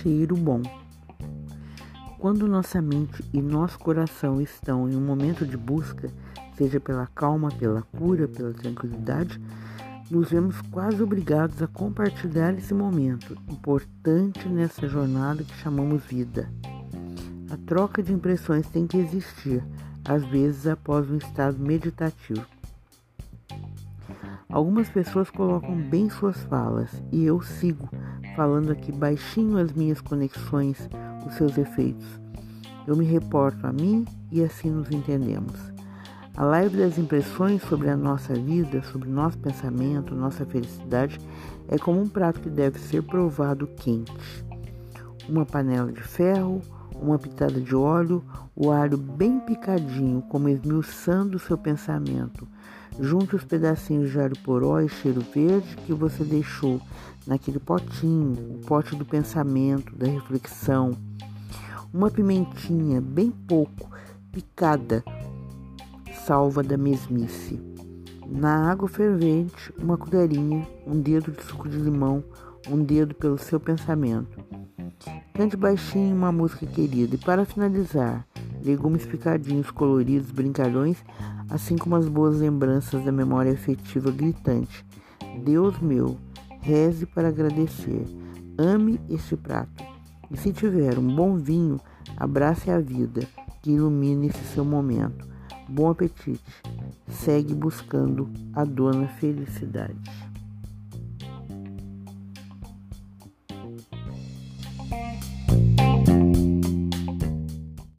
cheiro bom. Quando nossa mente e nosso coração estão em um momento de busca, seja pela calma, pela cura, pela tranquilidade, nos vemos quase obrigados a compartilhar esse momento importante nessa jornada que chamamos vida. A troca de impressões tem que existir, às vezes após um estado meditativo. Algumas pessoas colocam bem suas falas e eu sigo falando aqui baixinho as minhas conexões, os seus efeitos. Eu me reporto a mim e assim nos entendemos. A live das impressões sobre a nossa vida, sobre nosso pensamento, nossa felicidade, é como um prato que deve ser provado quente. Uma panela de ferro, uma pitada de óleo, o alho bem picadinho, como esmiuçando o seu pensamento Junte os pedacinhos de alho poró e cheiro verde que você deixou naquele potinho, o pote do pensamento, da reflexão. Uma pimentinha, bem pouco, picada, salva da mesmice. Na água fervente, uma colherinha, um dedo de suco de limão, um dedo pelo seu pensamento. Cante baixinho uma música querida e para finalizar, legumes picadinhos coloridos, brincalhões, assim como as boas lembranças da memória afetiva gritante. Deus meu, reze para agradecer. Ame este prato. E se tiver um bom vinho, abrace a vida que ilumine esse seu momento. Bom apetite. Segue buscando a dona felicidade.